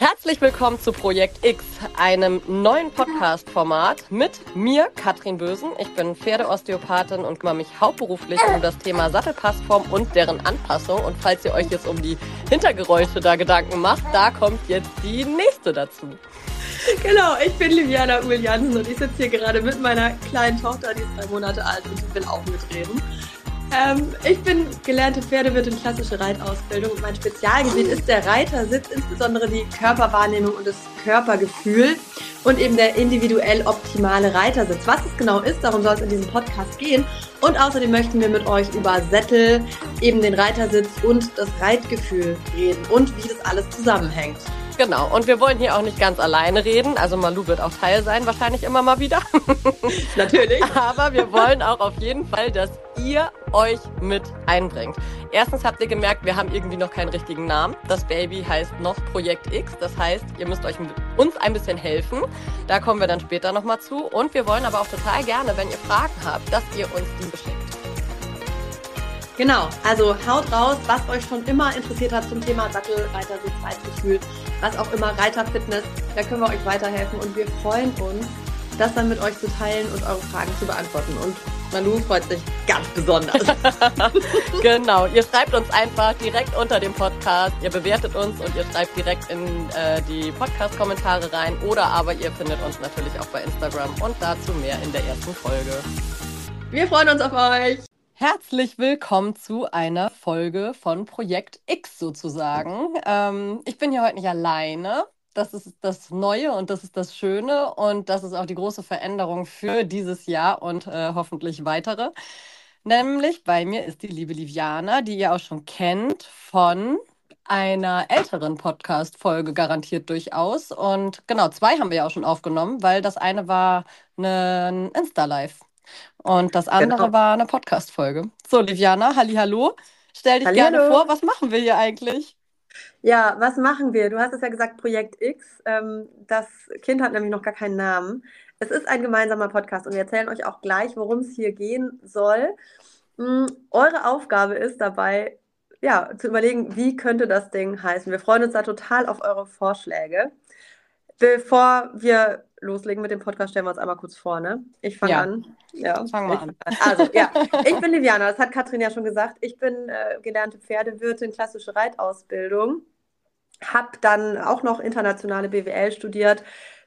Herzlich willkommen zu Projekt X, einem neuen Podcast-Format mit mir, Katrin Bösen. Ich bin Pferdeosteopathin und kümmere mich hauptberuflich um das Thema Sattelpassform und deren Anpassung. Und falls ihr euch jetzt um die Hintergeräusche da Gedanken macht, da kommt jetzt die nächste dazu. Genau, ich bin Liviana Uhl Jansen und ich sitze hier gerade mit meiner kleinen Tochter, die ist drei Monate alt und ich will auch mitreden. Ähm, ich bin gelernte Pferdewirtin, klassische Reitausbildung. Mein Spezialgebiet ist der Reitersitz, insbesondere die Körperwahrnehmung und das Körpergefühl und eben der individuell optimale Reitersitz. Was es genau ist, darum soll es in diesem Podcast gehen. Und außerdem möchten wir mit euch über Sättel, eben den Reitersitz und das Reitgefühl reden und wie das alles zusammenhängt. Genau, und wir wollen hier auch nicht ganz alleine reden. Also Malu wird auch Teil sein, wahrscheinlich immer mal wieder. Natürlich. Aber wir wollen auch auf jeden Fall, dass ihr euch mit einbringt. Erstens habt ihr gemerkt, wir haben irgendwie noch keinen richtigen Namen. Das Baby heißt noch Projekt X. Das heißt, ihr müsst euch uns ein bisschen helfen. Da kommen wir dann später nochmal zu. Und wir wollen aber auch total gerne, wenn ihr Fragen habt, dass ihr uns die beschickt. Genau, also haut raus, was euch schon immer interessiert hat zum Thema Sattel, Reitersitz, Reitgefühl, was auch immer, Reiterfitness, da können wir euch weiterhelfen und wir freuen uns, das dann mit euch zu teilen und eure Fragen zu beantworten. Und Manu freut sich ganz besonders. genau, ihr schreibt uns einfach direkt unter dem Podcast, ihr bewertet uns und ihr schreibt direkt in äh, die Podcast-Kommentare rein oder aber ihr findet uns natürlich auch bei Instagram und dazu mehr in der ersten Folge. Wir freuen uns auf euch. Herzlich willkommen zu einer Folge von Projekt X sozusagen. Ähm, ich bin hier heute nicht alleine. Das ist das Neue und das ist das Schöne und das ist auch die große Veränderung für dieses Jahr und äh, hoffentlich weitere. Nämlich bei mir ist die liebe Liviana, die ihr auch schon kennt von einer älteren Podcast-Folge garantiert durchaus. Und genau, zwei haben wir ja auch schon aufgenommen, weil das eine war ein Insta-Live. Und das andere genau. war eine Podcast-Folge. So, Liviana, hallo. Stell dich Hallihallo. gerne vor, was machen wir hier eigentlich? Ja, was machen wir? Du hast es ja gesagt, Projekt X. Ähm, das Kind hat nämlich noch gar keinen Namen. Es ist ein gemeinsamer Podcast und wir erzählen euch auch gleich, worum es hier gehen soll. Mm, eure Aufgabe ist dabei, ja, zu überlegen, wie könnte das Ding heißen. Wir freuen uns da total auf eure Vorschläge. Bevor wir loslegen mit dem Podcast, stellen wir uns einmal kurz vor, ne? Ich fange ja. an. Ja, fangen wir an. Also, ja, ich bin Liviana, das hat Katrin ja schon gesagt. Ich bin äh, gelernte Pferdewirtin, klassische Reitausbildung. Habe dann auch noch internationale BWL studiert,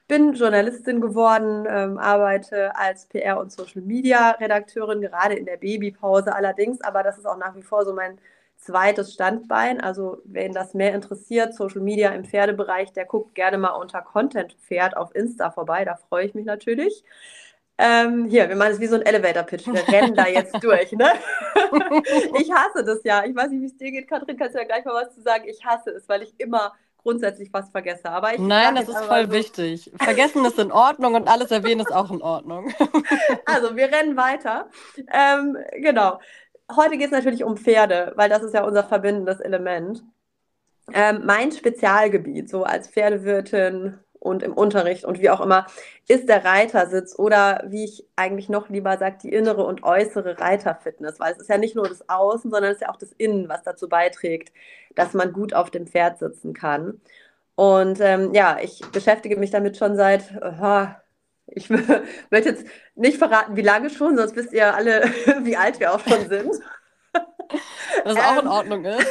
bin Journalistin geworden, ähm, arbeite als PR- und Social-Media-Redakteurin, gerade in der Babypause allerdings, aber das ist auch nach wie vor so mein zweites Standbein. Also wen das mehr interessiert, Social Media im Pferdebereich, der guckt gerne mal unter Content Pferd auf Insta vorbei. Da freue ich mich natürlich. Ähm, hier, wir machen es wie so ein Elevator-Pitch. Wir rennen da jetzt durch, ne? ich hasse das ja. Ich weiß nicht, wie es dir geht, Katrin. Kannst du ja gleich mal was zu sagen? Ich hasse es, weil ich immer grundsätzlich was vergesse. Aber ich Nein, das ist voll so. wichtig. Vergessen ist in Ordnung und alles erwähnen ist auch in Ordnung. also, wir rennen weiter. Ähm, genau heute geht es natürlich um Pferde, weil das ist ja unser verbindendes Element. Ähm, mein Spezialgebiet, so als Pferdewirtin und im Unterricht und wie auch immer, ist der Reitersitz oder wie ich eigentlich noch lieber sage, die innere und äußere Reiterfitness, weil es ist ja nicht nur das Außen, sondern es ist ja auch das Innen, was dazu beiträgt, dass man gut auf dem Pferd sitzen kann. Und ähm, ja, ich beschäftige mich damit schon seit, uh, ich möchte jetzt nicht verraten, wie lange schon, sonst wisst ihr alle, wie alt wir auch schon sind. Was auch in ähm, Ordnung ist.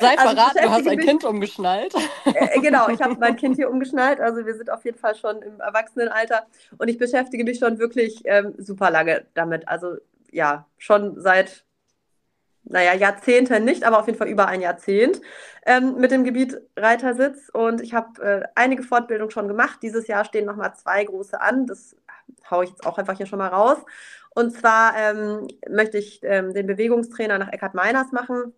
Sei also verraten, du hast ein mich, Kind umgeschnallt. Äh, genau, ich habe mein Kind hier umgeschnallt. Also wir sind auf jeden Fall schon im Erwachsenenalter und ich beschäftige mich schon wirklich ähm, super lange damit. Also ja, schon seit naja, Jahrzehnte nicht, aber auf jeden Fall über ein Jahrzehnt ähm, mit dem Gebiet Reitersitz. Und ich habe äh, einige Fortbildungen schon gemacht. Dieses Jahr stehen nochmal zwei große an. Das haue ich jetzt auch einfach hier schon mal raus. Und zwar ähm, möchte ich ähm, den Bewegungstrainer nach Eckhard Meiners machen.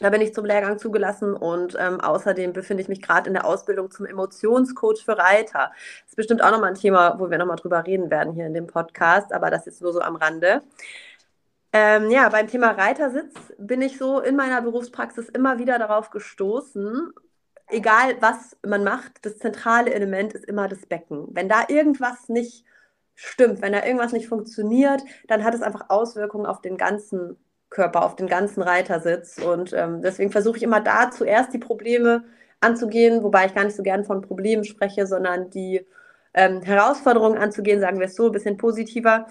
Da bin ich zum Lehrgang zugelassen und ähm, außerdem befinde ich mich gerade in der Ausbildung zum Emotionscoach für Reiter. Das ist bestimmt auch nochmal ein Thema, wo wir nochmal drüber reden werden hier in dem Podcast, aber das ist nur so am Rande. Ähm, ja, beim Thema Reitersitz bin ich so in meiner Berufspraxis immer wieder darauf gestoßen, egal was man macht, das zentrale Element ist immer das Becken. Wenn da irgendwas nicht stimmt, wenn da irgendwas nicht funktioniert, dann hat es einfach Auswirkungen auf den ganzen Körper, auf den ganzen Reitersitz. Und ähm, deswegen versuche ich immer da zuerst die Probleme anzugehen, wobei ich gar nicht so gern von Problemen spreche, sondern die ähm, Herausforderungen anzugehen, sagen wir es so, ein bisschen positiver.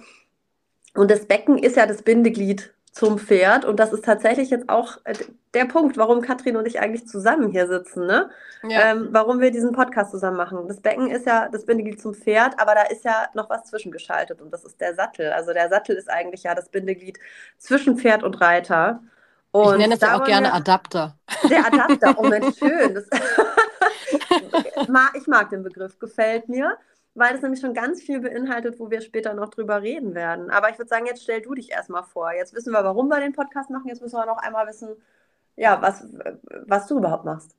Und das Becken ist ja das Bindeglied zum Pferd. Und das ist tatsächlich jetzt auch äh, der Punkt, warum Katrin und ich eigentlich zusammen hier sitzen, ne? Ja. Ähm, warum wir diesen Podcast zusammen machen. Das Becken ist ja das Bindeglied zum Pferd, aber da ist ja noch was zwischengeschaltet und das ist der Sattel. Also der Sattel ist eigentlich ja das Bindeglied zwischen Pferd und Reiter. Und ich nenne es ja auch gerne Adapter. Der Adapter, oh Mensch, schön. Das ich mag den Begriff, gefällt mir weil es nämlich schon ganz viel beinhaltet, wo wir später noch drüber reden werden. Aber ich würde sagen, jetzt stell du dich erstmal vor. Jetzt wissen wir, warum wir den Podcast machen. Jetzt müssen wir noch einmal wissen, ja, was, was du überhaupt machst.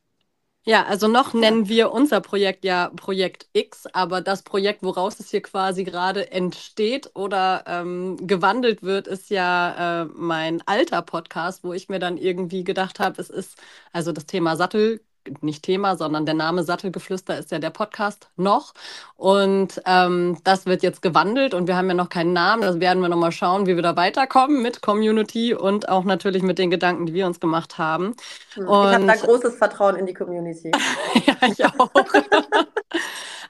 Ja, also noch nennen wir unser Projekt ja Projekt X, aber das Projekt, woraus es hier quasi gerade entsteht oder ähm, gewandelt wird, ist ja äh, mein alter Podcast, wo ich mir dann irgendwie gedacht habe, es ist also das Thema Sattel nicht Thema, sondern der Name Sattelgeflüster ist ja der Podcast noch. Und ähm, das wird jetzt gewandelt und wir haben ja noch keinen Namen. Das werden wir nochmal schauen, wie wir da weiterkommen mit Community und auch natürlich mit den Gedanken, die wir uns gemacht haben. Hm, ich habe da großes Vertrauen in die Community. ja, ich auch.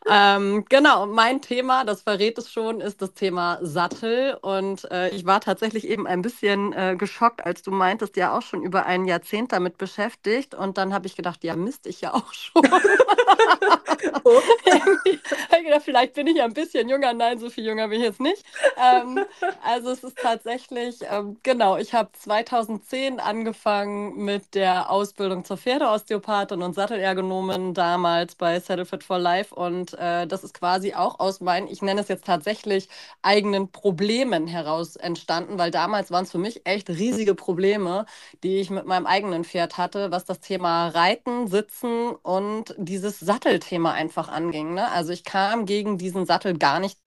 ähm, genau, mein Thema, das verrät es schon, ist das Thema Sattel. Und äh, ich war tatsächlich eben ein bisschen äh, geschockt, als du meintest, ja auch schon über ein Jahrzehnt damit beschäftigt. Und dann habe ich gedacht, ja, Mist, ich ja auch schon. gedacht, vielleicht bin ich ja ein bisschen jünger. Nein, so viel jünger bin ich jetzt nicht. Ähm, also es ist tatsächlich, ähm, genau, ich habe 2010 angefangen mit der Ausbildung zur Pferdeosteopathin und Sattelergonomin damals bei Saddle Fit for Life. Und äh, das ist quasi auch aus meinen, ich nenne es jetzt tatsächlich, eigenen Problemen heraus entstanden, weil damals waren es für mich echt riesige Probleme, die ich mit meinem eigenen Pferd hatte, was das Thema Reiten, Sitzen und dieses Sattelthema einfach anging. Ne? Also ich kam gegen diesen Sattel gar nicht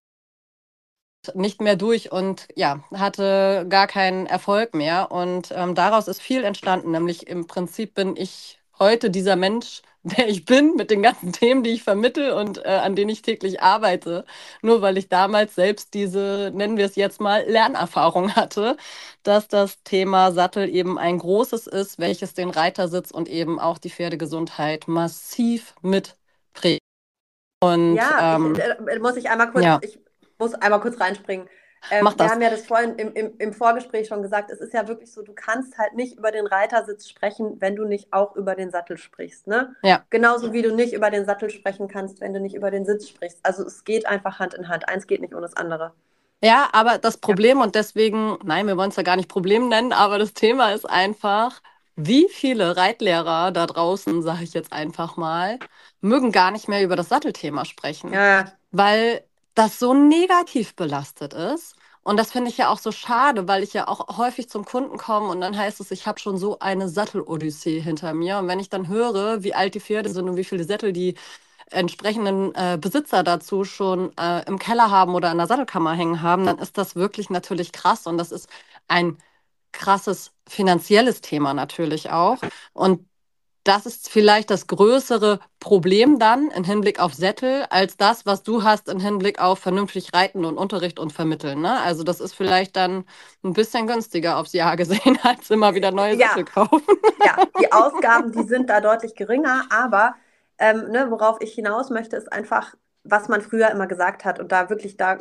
nicht mehr durch und ja, hatte gar keinen Erfolg mehr. Und ähm, daraus ist viel entstanden. Nämlich im Prinzip bin ich heute dieser Mensch, der ich bin, mit den ganzen Themen, die ich vermittel und äh, an denen ich täglich arbeite. Nur weil ich damals selbst diese, nennen wir es jetzt mal, Lernerfahrung hatte, dass das Thema Sattel eben ein großes ist, welches den Reitersitz und eben auch die Pferdegesundheit massiv mitprägt. Und, ja, ähm, ich, äh, muss ich einmal kurz, ja. ich muss einmal kurz reinspringen. Ähm, Mach das. Wir haben ja das vorhin im, im, im, Vorgespräch schon gesagt, es ist ja wirklich so, du kannst halt nicht über den Reitersitz sprechen, wenn du nicht auch über den Sattel sprichst. Ne? Ja. Genauso wie du nicht über den Sattel sprechen kannst, wenn du nicht über den Sitz sprichst. Also es geht einfach Hand in Hand. Eins geht nicht ohne das andere. Ja, aber das Problem ja. und deswegen, nein, wir wollen es ja gar nicht Problem nennen, aber das Thema ist einfach, wie viele Reitlehrer da draußen, sage ich jetzt einfach mal, mögen gar nicht mehr über das Sattelthema sprechen, ja. weil das so negativ belastet ist. Und das finde ich ja auch so schade, weil ich ja auch häufig zum Kunden komme und dann heißt es, ich habe schon so eine Sattelodyssee hinter mir. Und wenn ich dann höre, wie alt die Pferde sind und wie viele Sättel die entsprechenden äh, Besitzer dazu schon äh, im Keller haben oder in der Sattelkammer hängen haben, dann ist das wirklich natürlich krass und das ist ein krasses finanzielles Thema natürlich auch. Und das ist vielleicht das größere Problem dann im Hinblick auf Sättel, als das, was du hast im Hinblick auf vernünftig Reiten und Unterricht und Vermitteln. Ne? Also das ist vielleicht dann ein bisschen günstiger aufs Jahr gesehen, als immer wieder neue ja. Sättel kaufen. Ja, die Ausgaben, die sind da deutlich geringer, aber ähm, ne, worauf ich hinaus möchte, ist einfach, was man früher immer gesagt hat und da wirklich da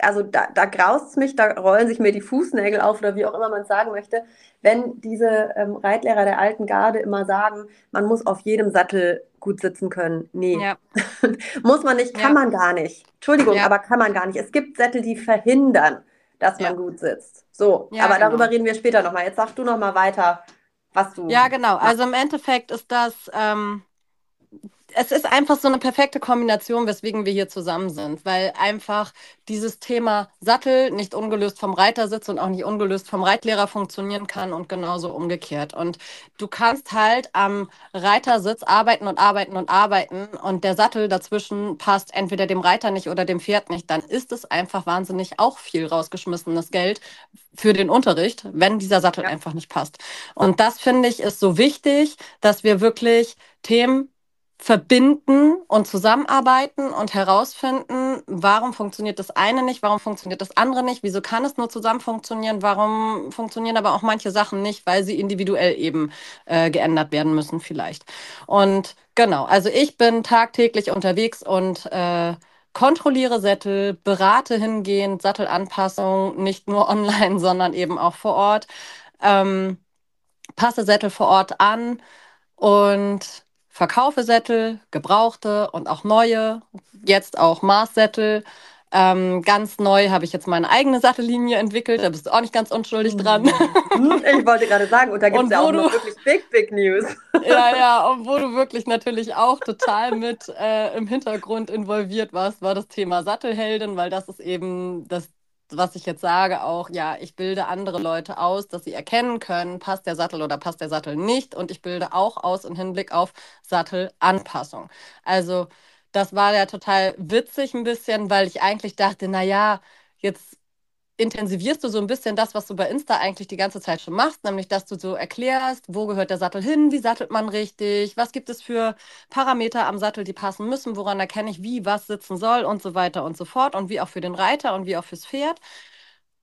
also da, da graust es mich, da rollen sich mir die Fußnägel auf oder wie auch immer man es sagen möchte, wenn diese ähm, Reitlehrer der alten Garde immer sagen, man muss auf jedem Sattel gut sitzen können. Nee, ja. muss man nicht, kann ja. man gar nicht. Entschuldigung, ja. aber kann man gar nicht. Es gibt Sättel, die verhindern, dass man gut sitzt. So, aber genau. darüber reden wir später nochmal. Jetzt sagst du nochmal weiter, was du. Ja, genau. Also im Endeffekt ist das. Ähm es ist einfach so eine perfekte Kombination, weswegen wir hier zusammen sind, weil einfach dieses Thema Sattel nicht ungelöst vom Reitersitz und auch nicht ungelöst vom Reitlehrer funktionieren kann und genauso umgekehrt. Und du kannst halt am Reitersitz arbeiten und arbeiten und arbeiten und der Sattel dazwischen passt entweder dem Reiter nicht oder dem Pferd nicht, dann ist es einfach wahnsinnig auch viel rausgeschmissenes Geld für den Unterricht, wenn dieser Sattel ja. einfach nicht passt. Und das finde ich ist so wichtig, dass wir wirklich Themen verbinden und zusammenarbeiten und herausfinden, warum funktioniert das eine nicht, warum funktioniert das andere nicht, wieso kann es nur zusammen funktionieren, warum funktionieren aber auch manche Sachen nicht, weil sie individuell eben äh, geändert werden müssen vielleicht. Und genau, also ich bin tagtäglich unterwegs und äh, kontrolliere Sättel, berate hingehend Sattelanpassung, nicht nur online, sondern eben auch vor Ort, ähm, passe Sättel vor Ort an und verkaufe Sättel, gebrauchte und auch neue, jetzt auch Maßsättel. Ähm, ganz neu habe ich jetzt meine eigene Sattellinie entwickelt, da bist du auch nicht ganz unschuldig dran. Mhm. Ich wollte gerade sagen, und da gibt es ja auch noch wirklich big, big News. Ja, ja, und wo du wirklich natürlich auch total mit äh, im Hintergrund involviert warst, war das Thema Sattelheldin, weil das ist eben das was ich jetzt sage, auch, ja, ich bilde andere Leute aus, dass sie erkennen können, passt der Sattel oder passt der Sattel nicht. Und ich bilde auch aus im Hinblick auf Sattelanpassung. Also, das war ja total witzig ein bisschen, weil ich eigentlich dachte, naja, jetzt intensivierst du so ein bisschen das, was du bei Insta eigentlich die ganze Zeit schon machst, nämlich dass du so erklärst, wo gehört der Sattel hin, wie sattelt man richtig, was gibt es für Parameter am Sattel, die passen müssen, woran erkenne ich, wie was sitzen soll und so weiter und so fort und wie auch für den Reiter und wie auch fürs Pferd.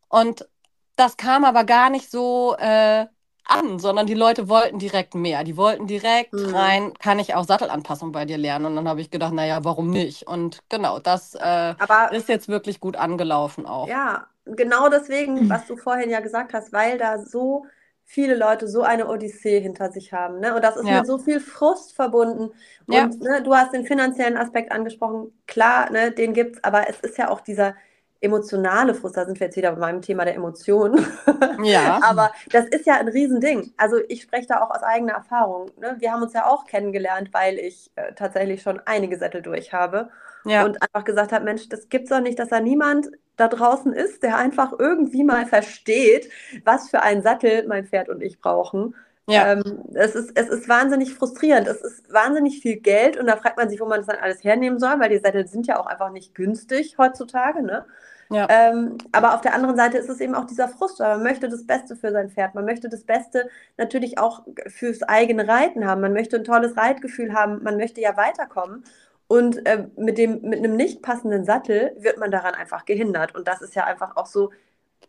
Und das kam aber gar nicht so äh, an, sondern die Leute wollten direkt mehr. Die wollten direkt mhm. rein, kann ich auch Sattelanpassung bei dir lernen? Und dann habe ich gedacht, naja, warum nicht? Und genau, das äh, ist jetzt wirklich gut angelaufen auch. Ja, genau deswegen, was du vorhin ja gesagt hast, weil da so viele Leute so eine Odyssee hinter sich haben. Ne? Und das ist ja. mit so viel Frust verbunden. Und ja. ne, du hast den finanziellen Aspekt angesprochen. Klar, ne, den gibt es, aber es ist ja auch dieser emotionale Frust, da sind wir jetzt wieder bei meinem Thema der Emotionen. Ja. Aber das ist ja ein Riesending. Also ich spreche da auch aus eigener Erfahrung. Ne? Wir haben uns ja auch kennengelernt, weil ich äh, tatsächlich schon einige Sättel durch habe. Ja. Und einfach gesagt habe, Mensch, das gibt's doch nicht, dass da niemand da draußen ist, der einfach irgendwie mal versteht, was für einen Sattel mein Pferd und ich brauchen. Ja. Ähm, es, ist, es ist wahnsinnig frustrierend. Es ist wahnsinnig viel Geld und da fragt man sich, wo man das dann alles hernehmen soll, weil die Sättel sind ja auch einfach nicht günstig heutzutage. Ne? Ja. Ähm, aber auf der anderen Seite ist es eben auch dieser Frust, weil man möchte das Beste für sein Pferd. Man möchte das Beste natürlich auch fürs eigene Reiten haben. Man möchte ein tolles Reitgefühl haben. Man möchte ja weiterkommen. Und äh, mit, dem, mit einem nicht passenden Sattel wird man daran einfach gehindert. Und das ist ja einfach auch so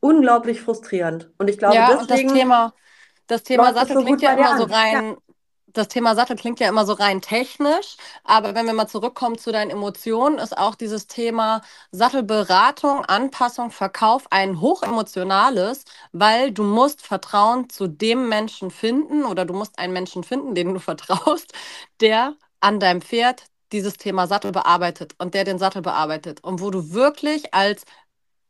unglaublich frustrierend. Und ich glaube, ja, deswegen. Und das Thema, das Thema Sattel so klingt ja immer so rein. Ja das Thema Sattel klingt ja immer so rein technisch, aber wenn wir mal zurückkommen zu deinen Emotionen, ist auch dieses Thema Sattelberatung, Anpassung, Verkauf ein hochemotionales, weil du musst Vertrauen zu dem Menschen finden oder du musst einen Menschen finden, den du vertraust, der an deinem Pferd dieses Thema Sattel bearbeitet und der den Sattel bearbeitet. Und wo du wirklich als,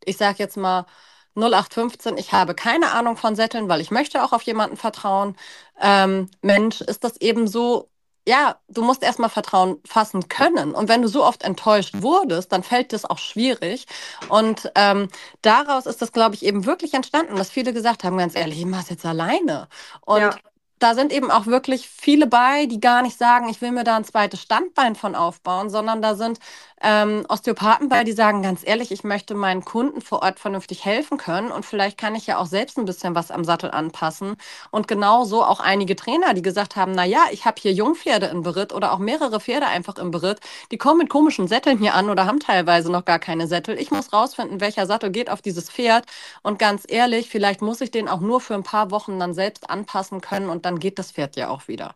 ich sag jetzt mal, 0815, ich habe keine Ahnung von Sätteln, weil ich möchte auch auf jemanden vertrauen. Ähm, Mensch, ist das eben so, ja, du musst erstmal Vertrauen fassen können. Und wenn du so oft enttäuscht wurdest, dann fällt das auch schwierig. Und ähm, daraus ist das, glaube ich, eben wirklich entstanden, dass viele gesagt haben, ganz ehrlich, ich mache es jetzt alleine. Und ja da sind eben auch wirklich viele bei, die gar nicht sagen, ich will mir da ein zweites Standbein von aufbauen, sondern da sind ähm, Osteopathen bei, die sagen ganz ehrlich, ich möchte meinen Kunden vor Ort vernünftig helfen können und vielleicht kann ich ja auch selbst ein bisschen was am Sattel anpassen. Und genauso auch einige Trainer, die gesagt haben, na ja, ich habe hier Jungpferde im Beritt oder auch mehrere Pferde einfach im Beritt, die kommen mit komischen Sätteln hier an oder haben teilweise noch gar keine Sättel. Ich muss rausfinden, welcher Sattel geht auf dieses Pferd und ganz ehrlich, vielleicht muss ich den auch nur für ein paar Wochen dann selbst anpassen können und dann geht das Pferd ja auch wieder.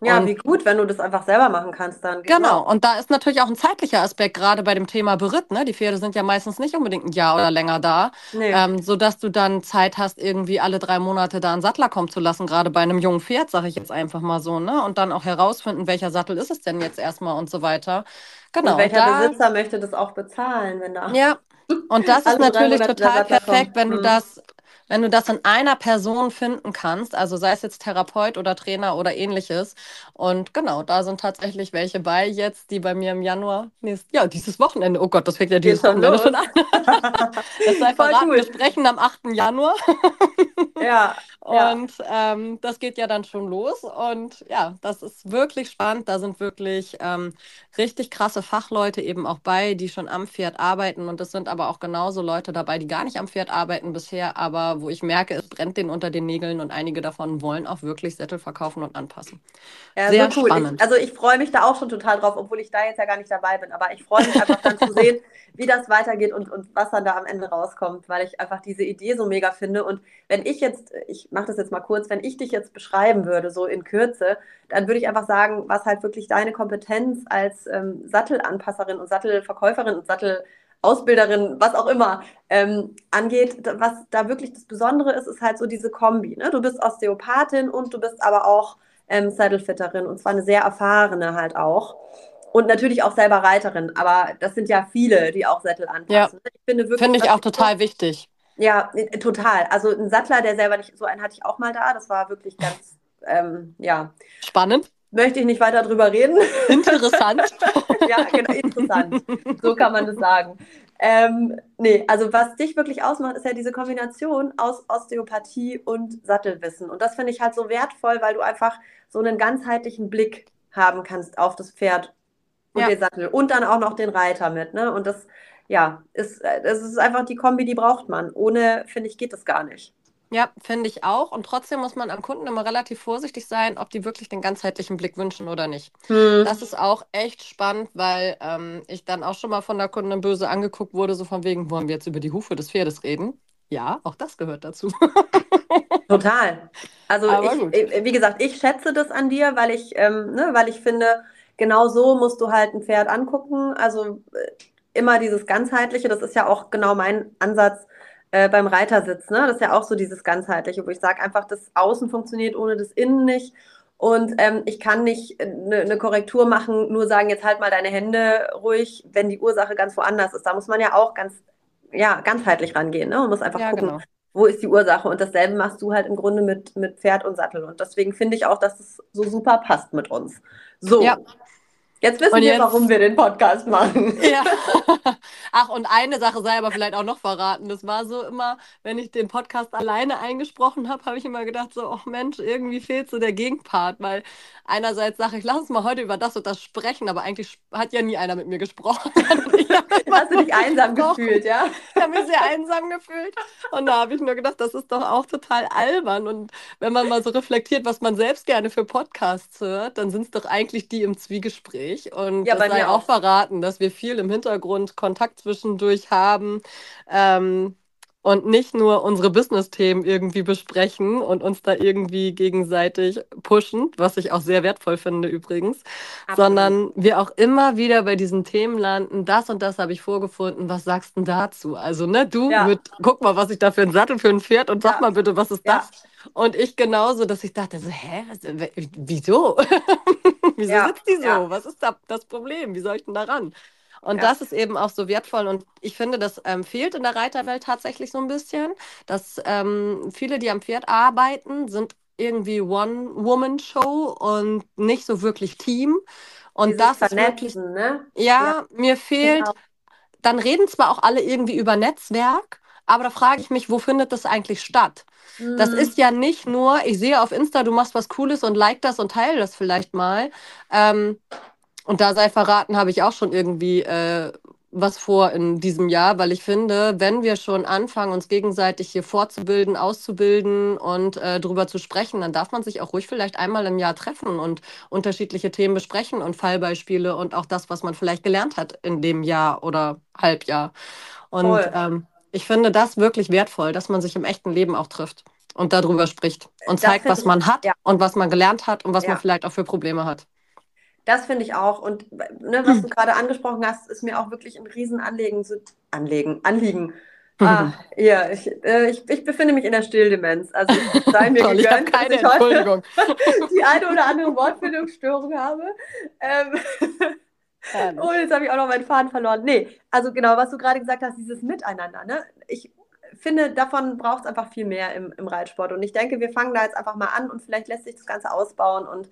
Ja, und wie gut, wenn du das einfach selber machen kannst dann. Genau. genau, und da ist natürlich auch ein zeitlicher Aspekt, gerade bei dem Thema Beritt. Ne? Die Pferde sind ja meistens nicht unbedingt ein Jahr oder länger da, nee. ähm, sodass du dann Zeit hast, irgendwie alle drei Monate da einen Sattler kommen zu lassen, gerade bei einem jungen Pferd, sage ich jetzt einfach mal so. Ne? Und dann auch herausfinden, welcher Sattel ist es denn jetzt erstmal und so weiter. Genau. Und welcher da, Besitzer möchte das auch bezahlen, wenn da. Ja, und das ist natürlich total perfekt, wenn du mhm. das wenn du das in einer Person finden kannst, also sei es jetzt Therapeut oder Trainer oder ähnliches. Und genau, da sind tatsächlich welche bei jetzt, die bei mir im Januar, nächst, ja, dieses Wochenende, oh Gott, das fängt ja dieses Geht Wochenende schon an. das sei verraten, wir sprechen am 8. Januar. ja. Und ja. ähm, das geht ja dann schon los. Und ja, das ist wirklich spannend. Da sind wirklich ähm, richtig krasse Fachleute eben auch bei, die schon am Pferd arbeiten. Und es sind aber auch genauso Leute dabei, die gar nicht am Pferd arbeiten bisher, aber wo ich merke, es brennt denen unter den Nägeln und einige davon wollen auch wirklich Sättel verkaufen und anpassen. Ja, Sehr so cool. spannend. Ich, also ich freue mich da auch schon total drauf, obwohl ich da jetzt ja gar nicht dabei bin. Aber ich freue mich einfach dann zu sehen, wie das weitergeht und, und was dann da am Ende rauskommt, weil ich einfach diese Idee so mega finde. Und wenn ich jetzt, ich mache das jetzt mal kurz, wenn ich dich jetzt beschreiben würde, so in Kürze, dann würde ich einfach sagen, was halt wirklich deine Kompetenz als ähm, Sattelanpasserin und Sattelverkäuferin und Sattelausbilderin, was auch immer, ähm, angeht, was da wirklich das Besondere ist, ist halt so diese Kombi. Ne? Du bist Osteopathin und du bist aber auch ähm, Saddlefitterin und zwar eine sehr erfahrene halt auch. Und natürlich auch selber Reiterin, aber das sind ja viele, die auch Sättel anpassen. Ja. Ich finde wirklich, finde ich auch total so, wichtig. Ja, total. Also ein Sattler, der selber nicht, so einen hatte ich auch mal da, das war wirklich ganz, ähm, ja. Spannend. Möchte ich nicht weiter drüber reden. Interessant. ja, genau, interessant. So kann man das sagen. Ähm, nee, also was dich wirklich ausmacht, ist ja diese Kombination aus Osteopathie und Sattelwissen. Und das finde ich halt so wertvoll, weil du einfach so einen ganzheitlichen Blick haben kannst auf das Pferd und ja. den Sattel und dann auch noch den Reiter mit. Ne? Und das, ja, ist, das ist einfach die Kombi, die braucht man. Ohne, finde ich, geht das gar nicht. Ja, finde ich auch. Und trotzdem muss man am Kunden immer relativ vorsichtig sein, ob die wirklich den ganzheitlichen Blick wünschen oder nicht. Hm. Das ist auch echt spannend, weil ähm, ich dann auch schon mal von der Kundin böse angeguckt wurde, so von wegen, wollen wir jetzt über die Hufe des Pferdes reden? Ja, auch das gehört dazu. Total. Also ich, wie gesagt, ich schätze das an dir, weil ich, ähm, ne, weil ich finde, genau so musst du halt ein Pferd angucken. Also äh, immer dieses ganzheitliche, das ist ja auch genau mein Ansatz äh, beim Reitersitz. Ne? Das ist ja auch so dieses ganzheitliche, wo ich sage einfach, das Außen funktioniert ohne das Innen nicht. Und ähm, ich kann nicht eine äh, ne Korrektur machen, nur sagen, jetzt halt mal deine Hände ruhig, wenn die Ursache ganz woanders ist. Da muss man ja auch ganz, ja, ganzheitlich rangehen. Ne? Man muss einfach ja, gucken, genau. wo ist die Ursache. Und dasselbe machst du halt im Grunde mit, mit Pferd und Sattel. Und deswegen finde ich auch, dass es so super passt mit uns. So, ja. Jetzt wissen und wir, jetzt... warum wir den Podcast machen. Ja. Ach, und eine Sache sei aber vielleicht auch noch verraten. Das war so immer, wenn ich den Podcast alleine eingesprochen habe, habe ich immer gedacht, so, ach Mensch, irgendwie fehlt so der Gegenpart, weil einerseits sage ich, lass uns mal heute über das und das sprechen, aber eigentlich hat ja nie einer mit mir gesprochen. Hast du dich einsam gefühlt, ja? Ich habe mich sehr einsam gefühlt. Und da habe ich nur gedacht, das ist doch auch total albern. Und wenn man mal so reflektiert, was man selbst gerne für Podcasts hört, dann sind es doch eigentlich die im Zwiegespräch ich. Und ja, das sei auch verraten, dass wir viel im Hintergrund Kontakt zwischendurch haben. Ähm, und nicht nur unsere Business-Themen irgendwie besprechen und uns da irgendwie gegenseitig pushen, was ich auch sehr wertvoll finde übrigens, Absolut. sondern wir auch immer wieder bei diesen Themen landen, das und das habe ich vorgefunden, was sagst du dazu? Also, ne, du ja. mit, guck mal, was ich da für ein Sattel für ein Pferd und sag ja. mal bitte, was ist das? Und ich genauso, dass ich dachte so, hä, wieso? wieso ja, sitzt die so? Ja. Was ist da das Problem? Wie soll ich denn da ran? Und ja. das ist eben auch so wertvoll. Und ich finde, das ähm, fehlt in der Reiterwelt tatsächlich so ein bisschen, dass ähm, viele, die am Pferd arbeiten, sind irgendwie One-Woman-Show und nicht so wirklich Team. Und Dieses das Vernetzen, ist wirklich, ne? Ja, ja. mir fehlt, genau. dann reden zwar auch alle irgendwie über Netzwerk, aber da frage ich mich, wo findet das eigentlich statt? Das mhm. ist ja nicht nur, ich sehe auf Insta, du machst was Cooles und like das und teile das vielleicht mal. Ähm, und da sei verraten, habe ich auch schon irgendwie äh, was vor in diesem Jahr, weil ich finde, wenn wir schon anfangen, uns gegenseitig hier fortzubilden, auszubilden und äh, darüber zu sprechen, dann darf man sich auch ruhig vielleicht einmal im Jahr treffen und unterschiedliche Themen besprechen und Fallbeispiele und auch das, was man vielleicht gelernt hat in dem Jahr oder Halbjahr. Und ähm, ich finde das wirklich wertvoll, dass man sich im echten Leben auch trifft und darüber spricht und das zeigt, was man hat ja. und was man gelernt hat und was ja. man vielleicht auch für Probleme hat. Das finde ich auch. Und ne, was du gerade angesprochen hast, ist mir auch wirklich ein Riesenanliegen. Anliegen, Anliegen. Ah, ja, ich, äh, ich, ich, befinde mich in der Stilldemenz. Also sei mir Toll, gegönnt, ich dass ich heute die eine oder andere Wortfindungsstörung habe. Ähm, oh, jetzt habe ich auch noch meinen Faden verloren. Nee, also genau, was du gerade gesagt hast, dieses Miteinander. Ne? Ich finde, davon braucht es einfach viel mehr im, im Reitsport. Und ich denke, wir fangen da jetzt einfach mal an und vielleicht lässt sich das Ganze ausbauen. Und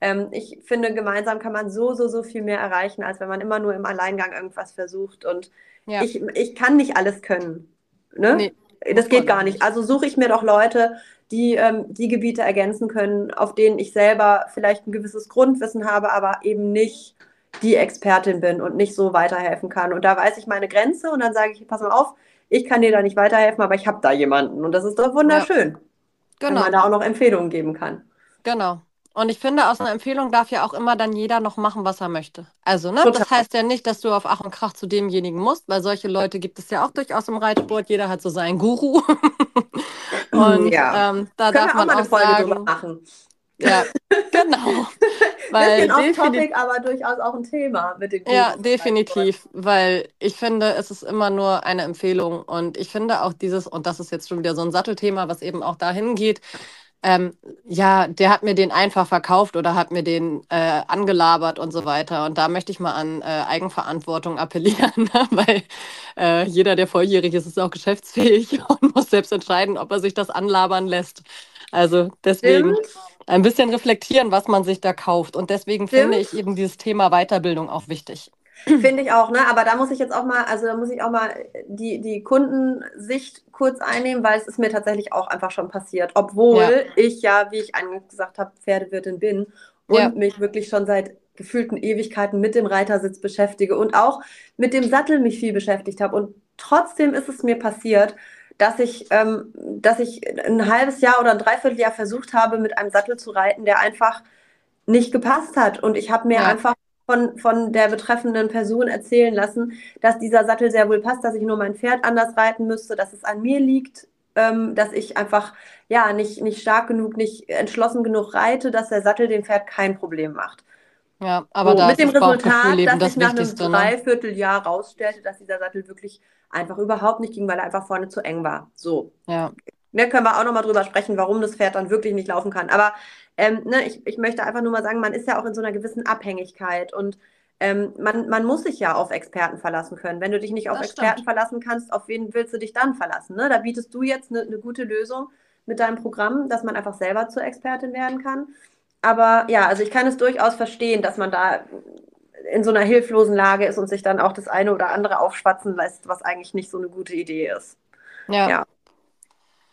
ähm, ich finde, gemeinsam kann man so, so, so viel mehr erreichen, als wenn man immer nur im Alleingang irgendwas versucht. Und ja. ich, ich kann nicht alles können. Ne? Nee, das geht gar nicht. Also suche ich mir doch Leute, die ähm, die Gebiete ergänzen können, auf denen ich selber vielleicht ein gewisses Grundwissen habe, aber eben nicht die Expertin bin und nicht so weiterhelfen kann. Und da weiß ich meine Grenze und dann sage ich, pass mal auf, ich kann dir da nicht weiterhelfen, aber ich habe da jemanden. Und das ist doch wunderschön, ja. genau. wenn man da auch noch Empfehlungen geben kann. Genau. Und ich finde, aus einer Empfehlung darf ja auch immer dann jeder noch machen, was er möchte. Also, ne, das heißt ja nicht, dass du auf Ach und Krach zu demjenigen musst, weil solche Leute gibt es ja auch durchaus im Reitsport. Jeder hat so seinen Guru. und ja. ähm, da Können darf man auch, mal eine Folge sagen, machen. Ja, genau. Weil Bisschen off-topic, aber durchaus auch ein Thema mit den Gurus. Ja, definitiv, weil ich finde, es ist immer nur eine Empfehlung und ich finde auch dieses, und das ist jetzt schon wieder so ein Sattelthema, was eben auch dahin geht, ähm, ja, der hat mir den einfach verkauft oder hat mir den äh, angelabert und so weiter. Und da möchte ich mal an äh, Eigenverantwortung appellieren, weil äh, jeder, der volljährig ist, ist auch geschäftsfähig und muss selbst entscheiden, ob er sich das anlabern lässt. Also deswegen Stimmt. ein bisschen reflektieren, was man sich da kauft. Und deswegen Stimmt. finde ich eben dieses Thema Weiterbildung auch wichtig. Finde ich auch, ne? Aber da muss ich jetzt auch mal, also da muss ich auch mal die, die Kundensicht kurz einnehmen, weil es ist mir tatsächlich auch einfach schon passiert. Obwohl ja. ich ja, wie ich gesagt habe, Pferdewirtin bin und ja. mich wirklich schon seit gefühlten Ewigkeiten mit dem Reitersitz beschäftige und auch mit dem Sattel mich viel beschäftigt habe. Und trotzdem ist es mir passiert, dass ich, ähm, dass ich ein halbes Jahr oder ein Dreivierteljahr versucht habe, mit einem Sattel zu reiten, der einfach nicht gepasst hat. Und ich habe mir ja. einfach von, von der betreffenden Person erzählen lassen, dass dieser Sattel sehr wohl passt, dass ich nur mein Pferd anders reiten müsste, dass es an mir liegt, ähm, dass ich einfach ja nicht, nicht stark genug, nicht entschlossen genug reite, dass der Sattel dem Pferd kein Problem macht. Ja, aber so, da mit dem Resultat, dass das sich nach einem ne? Dreivierteljahr rausstellte, dass dieser Sattel wirklich einfach überhaupt nicht ging, weil er einfach vorne zu eng war. So. Ja. Da können wir auch nochmal drüber sprechen, warum das Pferd dann wirklich nicht laufen kann. Aber ähm, ne, ich, ich möchte einfach nur mal sagen, man ist ja auch in so einer gewissen Abhängigkeit und ähm, man, man muss sich ja auf Experten verlassen können. Wenn du dich nicht auf das Experten stimmt. verlassen kannst, auf wen willst du dich dann verlassen? Ne? Da bietest du jetzt eine ne gute Lösung mit deinem Programm, dass man einfach selber zur Expertin werden kann. Aber ja, also ich kann es durchaus verstehen, dass man da in so einer hilflosen Lage ist und sich dann auch das eine oder andere aufschwatzen lässt, was eigentlich nicht so eine gute Idee ist. Ja. Ja,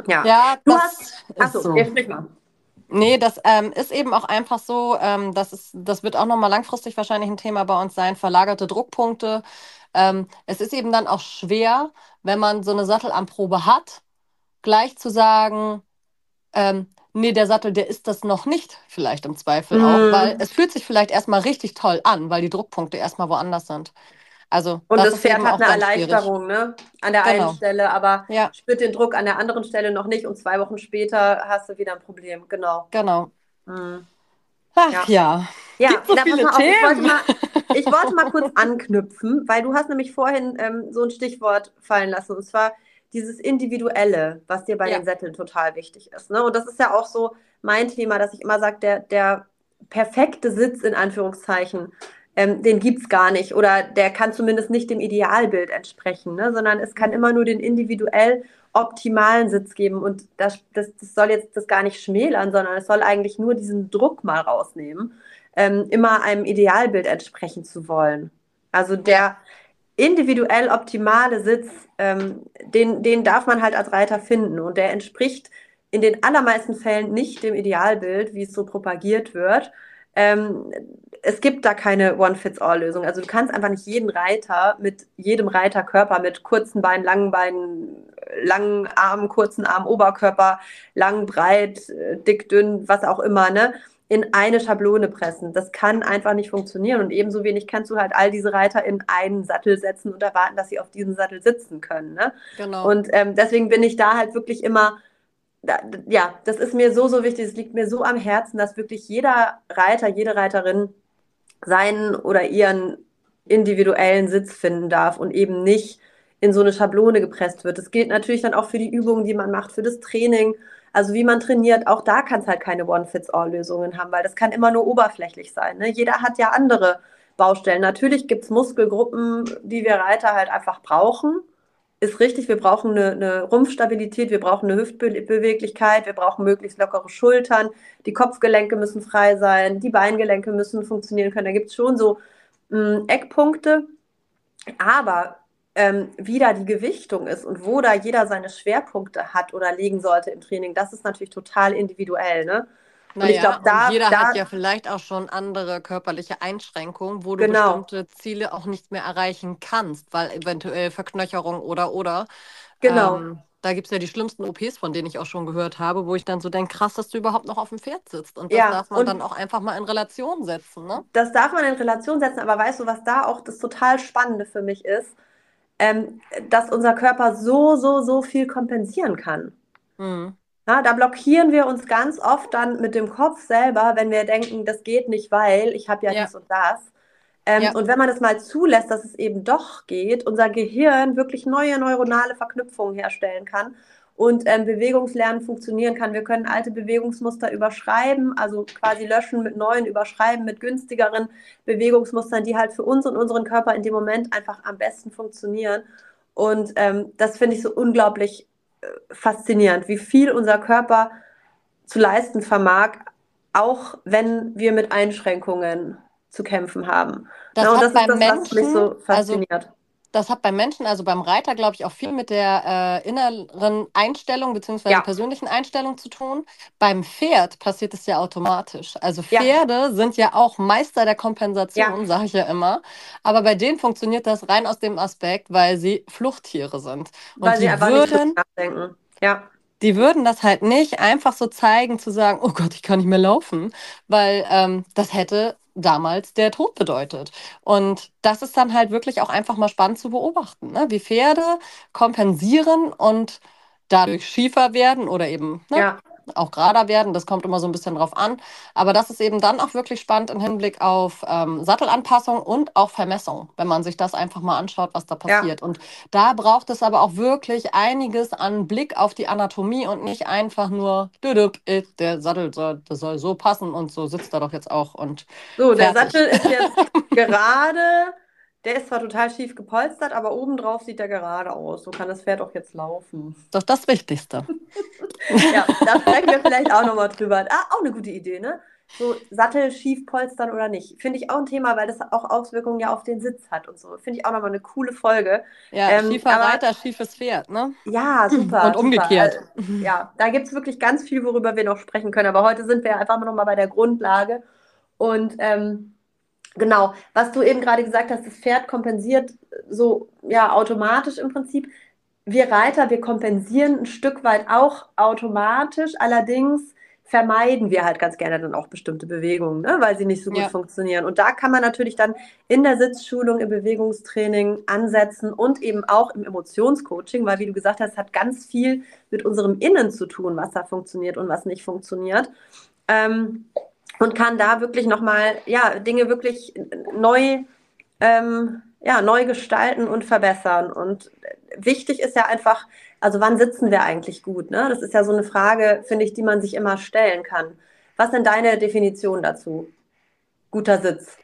ja. ja du hast. Achso, so. jetzt sprich mal. Nee, das ähm, ist eben auch einfach so, ähm, das, ist, das wird auch nochmal langfristig wahrscheinlich ein Thema bei uns sein, verlagerte Druckpunkte. Ähm, es ist eben dann auch schwer, wenn man so eine Sattelamprobe hat, gleich zu sagen, ähm, nee, der Sattel, der ist das noch nicht, vielleicht im Zweifel mhm. auch, weil es fühlt sich vielleicht erstmal richtig toll an, weil die Druckpunkte erstmal woanders sind. Also, und das, das Pferd hat eine Erleichterung ne? an der genau. einen Stelle, aber ja. spürt den Druck an der anderen Stelle noch nicht und zwei Wochen später hast du wieder ein Problem. Genau. Genau. Mhm. Ach ja. Ja, ja so viele auf, ich, wollte mal, ich, wollte mal, kurz anknüpfen, weil du hast nämlich vorhin ähm, so ein Stichwort fallen lassen, und zwar dieses Individuelle, was dir bei ja. den Sätteln total wichtig ist. Ne? Und das ist ja auch so mein Thema, dass ich immer sage, der, der perfekte Sitz in Anführungszeichen ähm, den gibt es gar nicht oder der kann zumindest nicht dem Idealbild entsprechen, ne? sondern es kann immer nur den individuell optimalen Sitz geben und das, das, das soll jetzt das gar nicht schmälern, sondern es soll eigentlich nur diesen Druck mal rausnehmen, ähm, immer einem Idealbild entsprechen zu wollen. Also der individuell optimale Sitz, ähm, den, den darf man halt als Reiter finden und der entspricht in den allermeisten Fällen nicht dem Idealbild, wie es so propagiert wird. Ähm, es gibt da keine One-Fits-All-Lösung. Also du kannst einfach nicht jeden Reiter mit jedem Reiterkörper, mit kurzen Beinen, langen Beinen, langen Armen, kurzen Armen, Oberkörper, lang, breit, äh, dick, dünn, was auch immer, ne, in eine Schablone pressen. Das kann einfach nicht funktionieren. Und ebenso wenig kannst du halt all diese Reiter in einen Sattel setzen und erwarten, dass sie auf diesem Sattel sitzen können. Ne? Genau. Und ähm, deswegen bin ich da halt wirklich immer ja, das ist mir so, so wichtig. Es liegt mir so am Herzen, dass wirklich jeder Reiter, jede Reiterin seinen oder ihren individuellen Sitz finden darf und eben nicht in so eine Schablone gepresst wird. Das gilt natürlich dann auch für die Übungen, die man macht, für das Training. Also wie man trainiert, auch da kann es halt keine One-Fits-All-Lösungen haben, weil das kann immer nur oberflächlich sein. Ne? Jeder hat ja andere Baustellen. Natürlich gibt es Muskelgruppen, die wir Reiter halt einfach brauchen ist richtig, wir brauchen eine, eine, Rumpfstabilität, wir brauchen eine Hüftbeweglichkeit, wir brauchen möglichst lockere Schultern, die Kopfgelenke müssen frei sein, die Beingelenke müssen funktionieren können. Da gibt es schon so mh, hm, Eckpunkte. Aber ähm, wie da die Gewichtung ist und wo da jeder seine Schwerpunkte hat oder legen sollte im Training, das ist natürlich total individuell. Ne? Und naja, ich glaube, da. jeder da, hat ja vielleicht auch schon andere körperliche Einschränkungen, wo du genau. bestimmte Ziele auch nicht mehr erreichen kannst, weil eventuell Verknöcherung oder oder. Genau. Ähm, da gibt es ja die schlimmsten OPs, von denen ich auch schon gehört habe, wo ich dann so denke, krass, dass du überhaupt noch auf dem Pferd sitzt. Und das ja, darf man dann auch einfach mal in Relation setzen. Ne? Das darf man in Relation setzen, aber weißt du, was da auch das total Spannende für mich ist? Ähm, dass unser Körper so, so, so viel kompensieren kann. Mhm. Ja, da blockieren wir uns ganz oft dann mit dem Kopf selber, wenn wir denken, das geht nicht, weil ich habe ja, ja, dies und das. Ähm, ja. Und wenn man es mal zulässt, dass es eben doch geht, unser Gehirn wirklich neue neuronale Verknüpfungen herstellen kann und ähm, Bewegungslernen funktionieren kann. Wir können alte Bewegungsmuster überschreiben, also quasi löschen mit neuen, überschreiben mit günstigeren Bewegungsmustern, die halt für uns und unseren Körper in dem Moment einfach am besten funktionieren. Und ähm, das finde ich so unglaublich faszinierend, wie viel unser Körper zu leisten vermag, auch wenn wir mit Einschränkungen zu kämpfen haben. Das, Na, das ist das, Menschen, was mich so fasziniert. Also, das hat beim Menschen, also beim Reiter, glaube ich, auch viel mit der äh, inneren Einstellung bzw. Ja. persönlichen Einstellung zu tun. Beim Pferd passiert es ja automatisch. Also Pferde ja. sind ja auch Meister der Kompensation, ja. sage ich ja immer. Aber bei denen funktioniert das rein aus dem Aspekt, weil sie Fluchttiere sind. Und weil sie einfach würden, nicht nachdenken. Ja die würden das halt nicht einfach so zeigen, zu sagen, oh Gott, ich kann nicht mehr laufen, weil ähm, das hätte damals der Tod bedeutet. Und das ist dann halt wirklich auch einfach mal spannend zu beobachten, ne? wie Pferde kompensieren und dadurch schiefer werden oder eben ne, ja auch gerader werden. Das kommt immer so ein bisschen drauf an. Aber das ist eben dann auch wirklich spannend im Hinblick auf ähm, Sattelanpassung und auch Vermessung, wenn man sich das einfach mal anschaut, was da passiert. Ja. Und da braucht es aber auch wirklich einiges an Blick auf die Anatomie und nicht einfach nur, der Sattel soll, das soll so passen und so sitzt er doch jetzt auch. Und so, der Sattel ist jetzt gerade. Der ist zwar total schief gepolstert, aber obendrauf sieht er gerade aus. So kann das Pferd auch jetzt laufen. Doch das Wichtigste. ja, da sprechen wir vielleicht auch nochmal drüber. Ah, auch eine gute Idee, ne? So Sattel schief polstern oder nicht. Finde ich auch ein Thema, weil das auch Auswirkungen ja auf den Sitz hat und so. Finde ich auch nochmal eine coole Folge. Ja, ähm, schiefer aber, Reiter, schiefes Pferd, ne? Ja, super. Und umgekehrt. Super. Also, ja, da gibt es wirklich ganz viel, worüber wir noch sprechen können. Aber heute sind wir einfach nochmal bei der Grundlage. Und ähm, genau, was du eben gerade gesagt hast, das Pferd kompensiert so ja automatisch im Prinzip wir Reiter, wir kompensieren ein Stück weit auch automatisch, allerdings vermeiden wir halt ganz gerne dann auch bestimmte Bewegungen, ne, weil sie nicht so gut ja. funktionieren. Und da kann man natürlich dann in der Sitzschulung, im Bewegungstraining ansetzen und eben auch im Emotionscoaching, weil wie du gesagt hast, hat ganz viel mit unserem Innen zu tun, was da funktioniert und was nicht funktioniert. Ähm, und kann da wirklich nochmal, ja, Dinge wirklich neu, ähm, ja, neu gestalten und verbessern. Und wichtig ist ja einfach, also wann sitzen wir eigentlich gut? Ne? Das ist ja so eine Frage, finde ich, die man sich immer stellen kann. Was sind deine Definition dazu? Guter Sitz.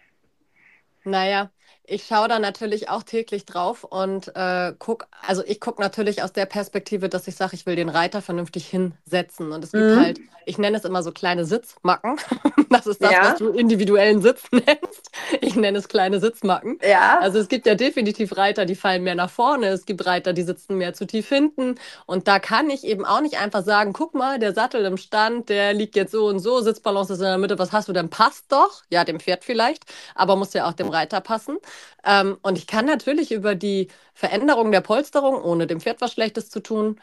Naja, ich schaue da natürlich auch täglich drauf und äh, gucke, also ich gucke natürlich aus der Perspektive, dass ich sage, ich will den Reiter vernünftig hinsetzen. Und es gibt mhm. halt, ich nenne es immer so kleine Sitzmacken. Das ist das, ja. was du individuellen Sitz nennst. Ich nenne es kleine Sitzmacken. Ja. Also es gibt ja definitiv Reiter, die fallen mehr nach vorne. Es gibt Reiter, die sitzen mehr zu tief hinten. Und da kann ich eben auch nicht einfach sagen, guck mal, der Sattel im Stand, der liegt jetzt so und so, Sitzbalance ist in der Mitte, was hast du denn? Passt doch. Ja, dem Pferd vielleicht, aber muss ja auch dem Reiter passen. Ähm, und ich kann natürlich über die Veränderung der Polsterung, ohne dem Pferd was Schlechtes zu tun,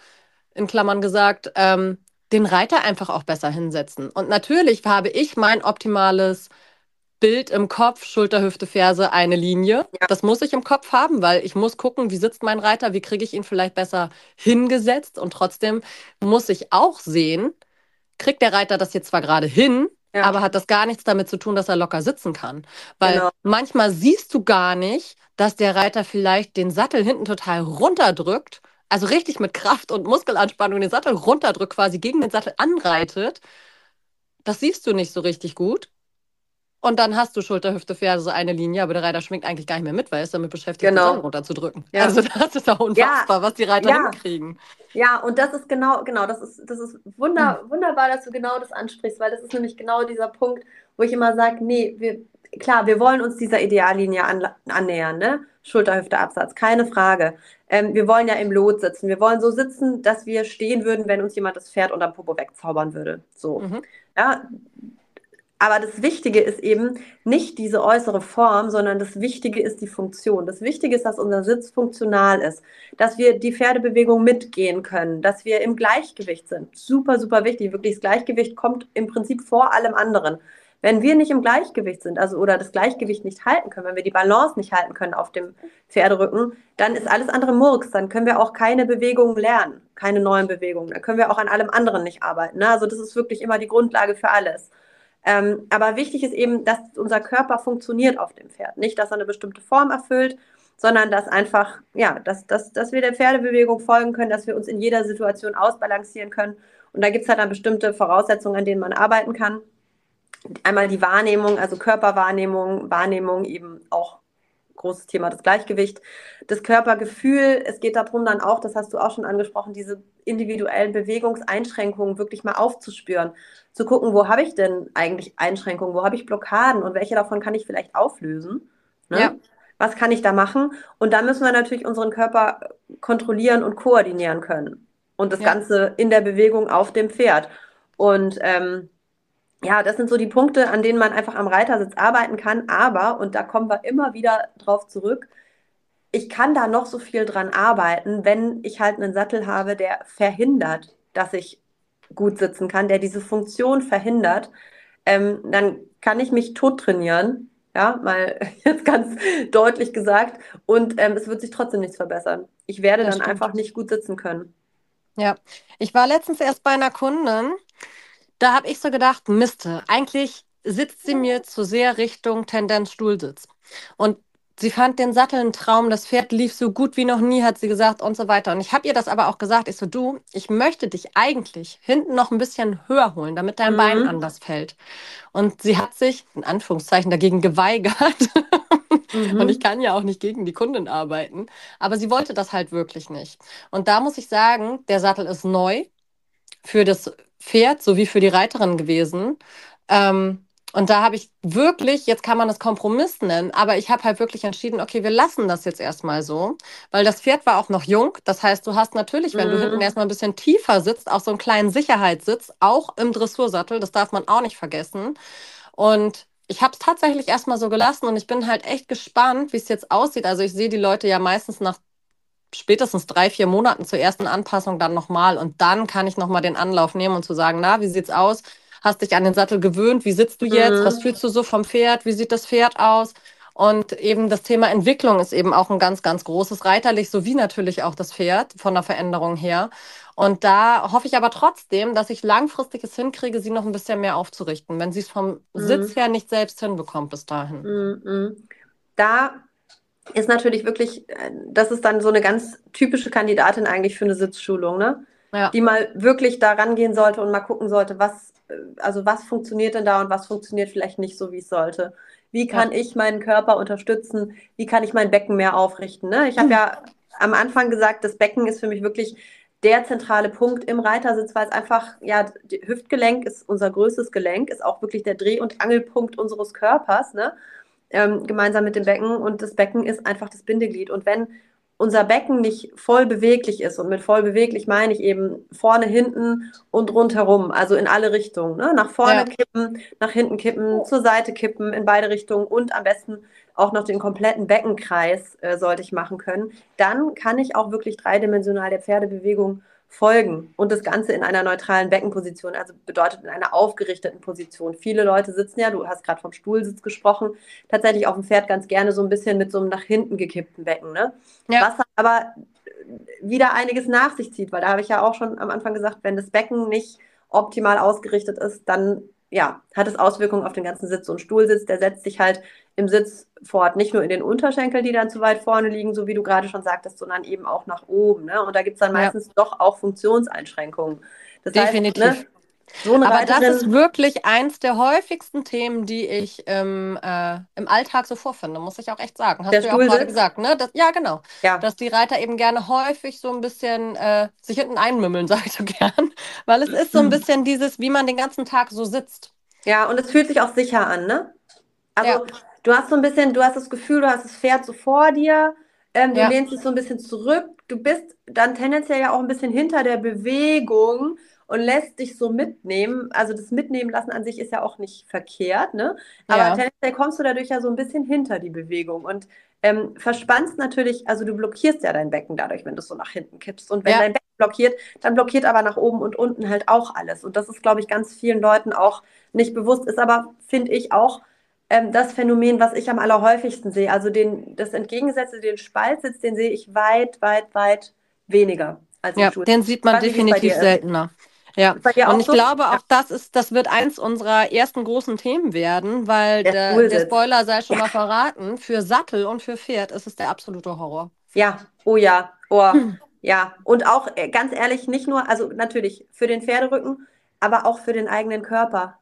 in Klammern gesagt, ähm, den Reiter einfach auch besser hinsetzen. Und natürlich habe ich mein optimales Bild im Kopf, Schulter, Hüfte, Ferse, eine Linie. Ja. Das muss ich im Kopf haben, weil ich muss gucken, wie sitzt mein Reiter, wie kriege ich ihn vielleicht besser hingesetzt. Und trotzdem muss ich auch sehen, kriegt der Reiter das jetzt zwar gerade hin, ja. Aber hat das gar nichts damit zu tun, dass er locker sitzen kann. Weil genau. manchmal siehst du gar nicht, dass der Reiter vielleicht den Sattel hinten total runterdrückt, also richtig mit Kraft und Muskelanspannung den Sattel runterdrückt, quasi gegen den Sattel anreitet. Das siehst du nicht so richtig gut. Und dann hast du Schulter, Hüfte, Ferse, so eine Linie, aber der Reiter schwingt eigentlich gar nicht mehr mit, weil er ist damit beschäftigt, genau. den runterzudrücken. Ja. Also das ist auch unfassbar, ja. was die Reiter ja. hinkriegen. Ja, und das ist genau, genau, das ist, das ist wunder, hm. wunderbar, dass du genau das ansprichst, weil das ist nämlich genau dieser Punkt, wo ich immer sage, nee, wir, klar, wir wollen uns dieser Ideallinie an, annähern, ne? Schulter, Hüfte, Absatz, keine Frage. Ähm, wir wollen ja im Lot sitzen. Wir wollen so sitzen, dass wir stehen würden, wenn uns jemand das Pferd unter Popo wegzaubern würde. So. Mhm. Ja, aber das Wichtige ist eben nicht diese äußere Form, sondern das Wichtige ist die Funktion. Das Wichtige ist, dass unser Sitz funktional ist, dass wir die Pferdebewegung mitgehen können, dass wir im Gleichgewicht sind. Super, super wichtig. Wirklich, das Gleichgewicht kommt im Prinzip vor allem anderen. Wenn wir nicht im Gleichgewicht sind, also oder das Gleichgewicht nicht halten können, wenn wir die Balance nicht halten können auf dem Pferderücken, dann ist alles andere Murks. Dann können wir auch keine Bewegungen lernen, keine neuen Bewegungen. Dann können wir auch an allem anderen nicht arbeiten. Ne? Also das ist wirklich immer die Grundlage für alles. Ähm, aber wichtig ist eben, dass unser Körper funktioniert auf dem Pferd. Nicht, dass er eine bestimmte Form erfüllt, sondern dass einfach, ja, dass, dass, dass wir der Pferdebewegung folgen können, dass wir uns in jeder Situation ausbalancieren können. Und da gibt es halt dann bestimmte Voraussetzungen, an denen man arbeiten kann. Einmal die Wahrnehmung, also Körperwahrnehmung, Wahrnehmung eben auch großes Thema das Gleichgewicht, das Körpergefühl. Es geht darum dann auch, das hast du auch schon angesprochen, diese individuellen Bewegungseinschränkungen wirklich mal aufzuspüren, zu gucken, wo habe ich denn eigentlich Einschränkungen, wo habe ich Blockaden und welche davon kann ich vielleicht auflösen. Ne? Ja. Was kann ich da machen? Und dann müssen wir natürlich unseren Körper kontrollieren und koordinieren können. Und das ja. Ganze in der Bewegung auf dem Pferd. Und ähm, ja, das sind so die Punkte, an denen man einfach am Reitersitz arbeiten kann. Aber, und da kommen wir immer wieder drauf zurück, ich kann da noch so viel dran arbeiten, wenn ich halt einen Sattel habe, der verhindert, dass ich gut sitzen kann, der diese Funktion verhindert, ähm, dann kann ich mich tot trainieren, ja, mal jetzt ganz deutlich gesagt, und ähm, es wird sich trotzdem nichts verbessern. Ich werde das dann stimmt. einfach nicht gut sitzen können. Ja, ich war letztens erst bei einer Kundin, da habe ich so gedacht, Miste, eigentlich sitzt sie mir zu sehr Richtung Tendenz Stuhlsitz. Und sie fand den Sattel ein Traum, das Pferd lief so gut wie noch nie, hat sie gesagt und so weiter. Und ich habe ihr das aber auch gesagt, ich so, du, ich möchte dich eigentlich hinten noch ein bisschen höher holen, damit dein mhm. Bein anders fällt. Und sie hat sich, in Anführungszeichen, dagegen geweigert. Mhm. Und ich kann ja auch nicht gegen die Kundin arbeiten. Aber sie wollte das halt wirklich nicht. Und da muss ich sagen, der Sattel ist neu für das Pferd sowie für die Reiterin gewesen. Ähm, und da habe ich wirklich, jetzt kann man das Kompromiss nennen, aber ich habe halt wirklich entschieden, okay, wir lassen das jetzt erstmal so, weil das Pferd war auch noch jung. Das heißt, du hast natürlich, wenn mhm. du hinten erstmal ein bisschen tiefer sitzt, auch so einen kleinen Sicherheitssitz, auch im Dressursattel, das darf man auch nicht vergessen. Und ich habe es tatsächlich erstmal so gelassen und ich bin halt echt gespannt, wie es jetzt aussieht. Also ich sehe die Leute ja meistens nach spätestens drei, vier Monaten zur ersten Anpassung dann nochmal und dann kann ich nochmal den Anlauf nehmen und zu sagen, na, wie sieht's aus? Hast dich an den Sattel gewöhnt? Wie sitzt du jetzt? Mhm. Was fühlst du so vom Pferd? Wie sieht das Pferd aus? Und eben das Thema Entwicklung ist eben auch ein ganz, ganz großes, reiterlich sowie natürlich auch das Pferd von der Veränderung her. Und da hoffe ich aber trotzdem, dass ich langfristig es hinkriege, sie noch ein bisschen mehr aufzurichten, wenn sie es vom mhm. Sitz her nicht selbst hinbekommt bis dahin. Mhm. Da ist natürlich wirklich, äh, das ist dann so eine ganz typische Kandidatin eigentlich für eine Sitzschulung, ne? Ja. Die mal wirklich da rangehen sollte und mal gucken sollte, was, äh, also was funktioniert denn da und was funktioniert vielleicht nicht so, wie es sollte. Wie kann ja. ich meinen Körper unterstützen? Wie kann ich mein Becken mehr aufrichten? Ne? Ich habe ja am Anfang gesagt, das Becken ist für mich wirklich der zentrale Punkt im Reitersitz, weil es einfach, ja, Hüftgelenk ist unser größtes Gelenk, ist auch wirklich der Dreh- und Angelpunkt unseres Körpers. Ne? Ähm, gemeinsam mit dem Becken und das Becken ist einfach das Bindeglied. Und wenn unser Becken nicht voll beweglich ist, und mit voll beweglich meine ich eben vorne, hinten und rundherum, also in alle Richtungen. Ne? Nach vorne ja. kippen, nach hinten kippen, zur Seite kippen, in beide Richtungen und am besten auch noch den kompletten Beckenkreis äh, sollte ich machen können. Dann kann ich auch wirklich dreidimensional der Pferdebewegung folgen und das Ganze in einer neutralen Beckenposition, also bedeutet in einer aufgerichteten Position. Viele Leute sitzen ja, du hast gerade vom Stuhlsitz gesprochen, tatsächlich auf dem Pferd ganz gerne so ein bisschen mit so einem nach hinten gekippten Becken, ne? Ja. Was aber wieder einiges nach sich zieht, weil da habe ich ja auch schon am Anfang gesagt, wenn das Becken nicht optimal ausgerichtet ist, dann ja, hat es Auswirkungen auf den ganzen Sitz. Und Stuhlsitz, der setzt sich halt im Sitz fort, nicht nur in den Unterschenkel, die dann zu weit vorne liegen, so wie du gerade schon sagtest, sondern eben auch nach oben. Ne? Und da gibt es dann meistens ja. doch auch Funktionseinschränkungen. Das Definitiv. Heißt, ne, so Aber das ist wirklich eins der häufigsten Themen, die ich ähm, äh, im Alltag so vorfinde, muss ich auch echt sagen. Hast du ja auch gerade gesagt, ne? Das, ja, genau. Ja. Dass die Reiter eben gerne häufig so ein bisschen äh, sich hinten einmümmeln, sage ich so gern. Weil es ist so ein bisschen dieses, wie man den ganzen Tag so sitzt. Ja, und es fühlt sich auch sicher an, ne? Also Ja. Du hast so ein bisschen, du hast das Gefühl, du hast das Pferd so vor dir, ähm, du Ja. lehnst dich so ein bisschen zurück, du bist dann tendenziell ja auch ein bisschen hinter der Bewegung und lässt dich so mitnehmen. Also das Mitnehmen lassen an sich ist ja auch nicht verkehrt, ne? Aber Ja. tendenziell kommst du dadurch ja so ein bisschen hinter die Bewegung und ähm, verspannst natürlich, also du blockierst ja dein Becken dadurch, wenn du es so nach hinten kippst. Und wenn Ja. dein Becken blockiert, dann blockiert aber nach oben und unten halt auch alles. Und das ist, glaube ich, ganz vielen Leuten auch nicht bewusst, ist aber, finde ich, auch ähm, das Phänomen, was ich am allerhäufigsten sehe. Also den, das Entgegengesetzte, den Spaltsitz, den sehe ich weit, weit, weit weniger als Ja, den sieht man definitiv ist. seltener. Ja, und ich so? glaube Ja. auch, das ist, das wird eins unserer ersten großen Themen werden, weil Der der, der Spoiler sei schon mal verraten, für Sattel und für Pferd ist es der absolute Horror. Ja, oh ja, oh, Hm. ja. Und auch äh, ganz ehrlich, nicht nur, also natürlich für den Pferderücken, aber auch für den eigenen Körper.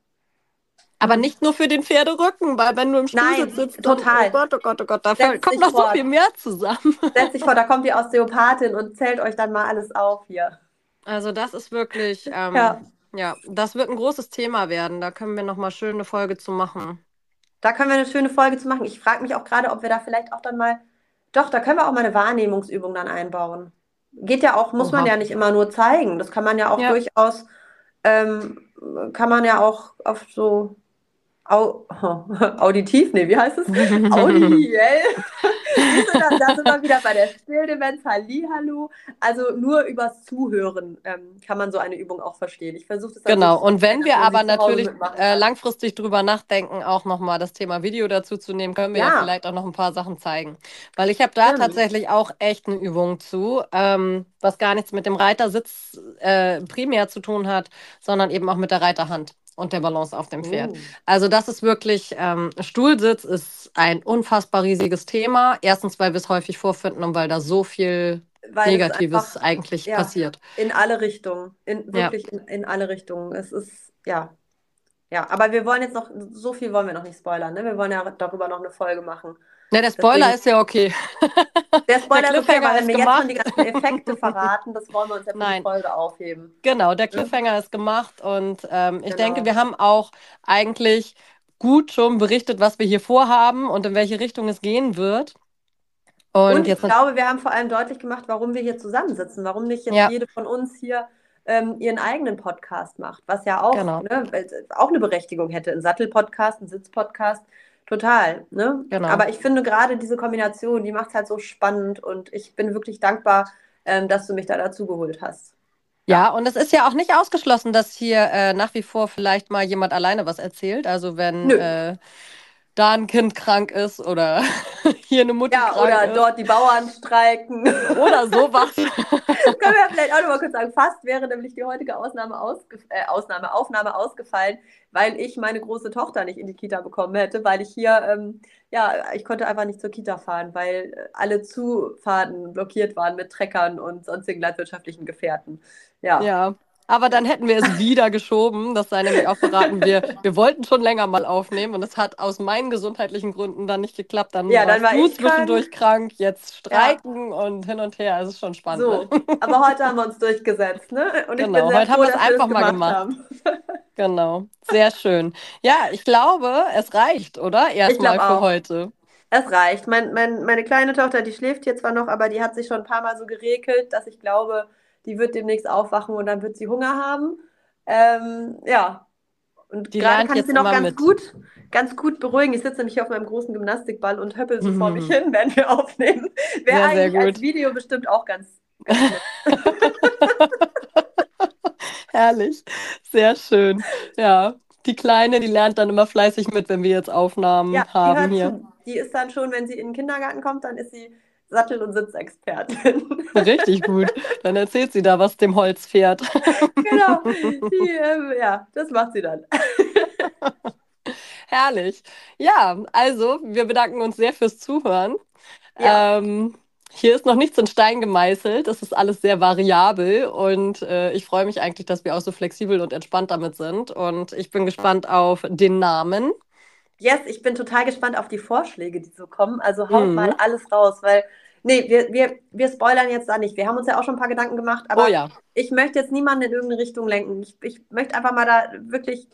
Aber nicht nur für den Pferderücken, weil wenn du im Nein, Stuhlsitz sitzt, dann, total. oh Gott, oh Gott, oh Gott, da Setz kommt dich noch so fort. viel mehr zusammen. Setzt sich vor, da kommt die Osteopathin und zählt euch dann mal alles auf hier. Also das ist wirklich, ähm, Ja. ja, das wird ein großes Thema werden. Da können wir noch mal schön eine Folge zu machen. Da können wir eine schöne Folge zu machen. Ich frage mich auch gerade, ob wir da vielleicht auch dann mal, doch, da können wir auch mal eine Wahrnehmungsübung dann einbauen. Geht ja auch, muss man Oha. ja nicht immer nur zeigen. Das kann man ja auch Ja. durchaus, ähm, kann man ja auch auf so au, auditiv, nee, wie heißt es? Audiell. Da, sind wir wieder bei der Stilldemenz, Hallihallo. Also nur übers Zuhören ähm, kann man so eine Übung auch verstehen. Ich versuche das Genau, und wenn wir aber natürlich äh, langfristig drüber nachdenken, auch nochmal das Thema Video dazu zu nehmen, können wir ja. Ja. vielleicht auch noch ein paar Sachen zeigen. Weil ich habe da Stimmt. tatsächlich auch echt eine Übung zu, ähm, was gar nichts mit dem Reitersitz äh, primär zu tun hat, sondern eben auch mit der Reiterhand und der Balance auf dem Pferd. Oh. Also das ist wirklich, ähm, Stuhlsitz ist ein unfassbar riesiges Thema. Erstens, weil wir es häufig vorfinden und weil da so viel Weil es Negatives einfach eigentlich ja. passiert. in alle Richtungen, in, Ja. wirklich in, in alle Richtungen. Es ist, ja. Ja, aber wir wollen jetzt noch, so viel wollen wir noch nicht spoilern, ne? Wir wollen ja darüber noch eine Folge machen. Ja, der Spoiler Deswegen- ist ja okay. Der Spoiler ist okay, wenn ist wir jetzt schon die ganzen Effekte verraten, das wollen wir uns ja für Nein. die Folge aufheben. Genau, der Cliffhanger ist gemacht und ähm, ich Genau. denke, wir haben auch eigentlich gut schon berichtet, was wir hier vorhaben und in welche Richtung es gehen wird. Und, Und, ich glaube, wir haben vor allem deutlich gemacht, warum wir hier zusammensitzen, warum nicht jetzt Ja. jede von uns hier ähm, ihren eigenen Podcast macht, was ja auch, Genau. ne, auch eine Berechtigung hätte. Ein Sattelpodcast, ein Sitzpodcast, total. Ne? Genau. Aber ich finde gerade diese Kombination, die macht es halt so spannend und ich bin wirklich dankbar, ähm, dass du mich da dazu geholt hast. ja, und es ist ja auch nicht ausgeschlossen, dass hier äh, nach wie vor vielleicht mal jemand alleine was erzählt. Also wenn äh, da ein Kind krank ist oder hier eine Mutter Ja, krank oder ist dort die Bauern streiken. oder sowas. Können wir vielleicht auch noch mal kurz sagen, fast wäre nämlich die heutige Ausnahme ausge äh, Ausnahme, Aufnahme ausgefallen, weil ich meine große Tochter nicht in die Kita bekommen hätte, weil ich hier, ähm, ja, ich konnte einfach nicht zur Kita fahren, weil äh, alle Zufahrten blockiert waren mit Treckern und sonstigen landwirtschaftlichen Gefährten. Ja. Ja. Aber dann hätten wir es wieder geschoben. Das sei nämlich auch verraten. Wir, wir wollten schon länger mal aufnehmen und es hat aus meinen gesundheitlichen Gründen dann nicht geklappt. Dann Ja, dann war du ich zwischendurch krank, jetzt streiken und hin und her. Es ist schon spannend. So, Ne? aber heute haben wir uns durchgesetzt, ne? Und Genau, heute haben wir es einfach mal gemacht gemacht. Genau. Sehr schön. Ja, ich glaube, es reicht, oder? Erstmal für auch. heute. Es reicht. Mein, mein, meine kleine Tochter, die schläft hier zwar noch, aber die hat sich schon ein paar Mal so geregelt, dass ich glaube, die wird demnächst aufwachen und dann wird sie Hunger haben. Ähm, ja. Und Die gerade kann ich sie noch ganz mit. gut, ganz gut beruhigen. Ich sitze nämlich hier auf meinem großen Gymnastikball und höppel so vor Mhm. mich hin, während wir aufnehmen. Wäre sehr eigentlich als. Video bestimmt auch ganz, ganz. Herrlich. Sehr schön. Ja. Die Kleine, die lernt dann immer fleißig mit, wenn wir jetzt Aufnahmen Ja, die haben hört hier. zu. Die ist dann schon, wenn sie in den Kindergarten kommt, dann ist sie Sattel- und Sitzexpertin. Richtig gut. Dann erzählt sie da, was dem Holz fährt. genau. Die, ähm, ja, das macht sie dann. Herrlich. Ja, also wir bedanken uns sehr fürs Zuhören. Ja. Ähm, hier ist noch nichts in Stein gemeißelt. Es ist alles sehr variabel und äh, ich freue mich eigentlich, dass wir auch so flexibel und entspannt damit sind. Und ich bin gespannt auf den Namen. Yes, ich bin total gespannt auf die Vorschläge, die so kommen. Also haut Mhm. mal alles raus, weil Nee, wir, wir, wir spoilern jetzt da nicht. Wir haben uns ja auch schon ein paar Gedanken gemacht, aber Oh ja. ich möchte jetzt niemanden in irgendeine Richtung lenken. Ich, ich möchte einfach mal da wirklich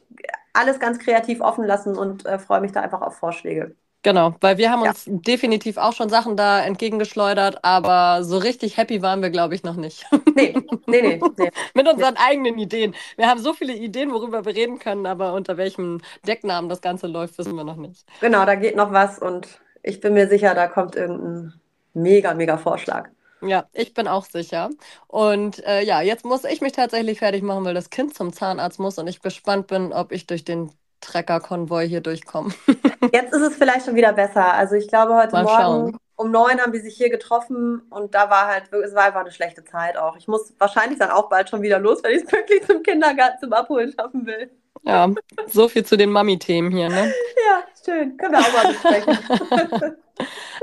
alles ganz kreativ offen lassen und äh, freue mich da einfach auf Vorschläge. Genau, weil wir haben Ja. uns definitiv auch schon Sachen da entgegengeschleudert, aber so richtig happy waren wir, glaube ich, noch nicht. Nee, nee, nee, nee. Mit unseren eigenen Ideen. Wir haben so viele Ideen, worüber wir reden können, aber unter welchem Decknamen das Ganze läuft, wissen wir noch nicht. Genau, da geht noch was und ich bin mir sicher, da kommt irgendein mega, mega Vorschlag. Ja, ich bin auch sicher. Und äh, ja, jetzt muss ich mich tatsächlich fertig machen, weil das Kind zum Zahnarzt muss und ich gespannt bin, ob ich durch den Trecker-Konvoi hier durchkomme. Jetzt ist es vielleicht schon wieder besser. Also ich glaube, heute Mal Morgen schauen. um neun haben wir sich hier getroffen und da war halt, es war einfach eine schlechte Zeit auch. Ich muss wahrscheinlich dann auch bald schon wieder los, wenn ich es wirklich zum Kindergarten zum Abholen schaffen will. Ja, so viel zu den Mami-Themen hier, ne? Ja, schön. Können wir auch mal besprechen.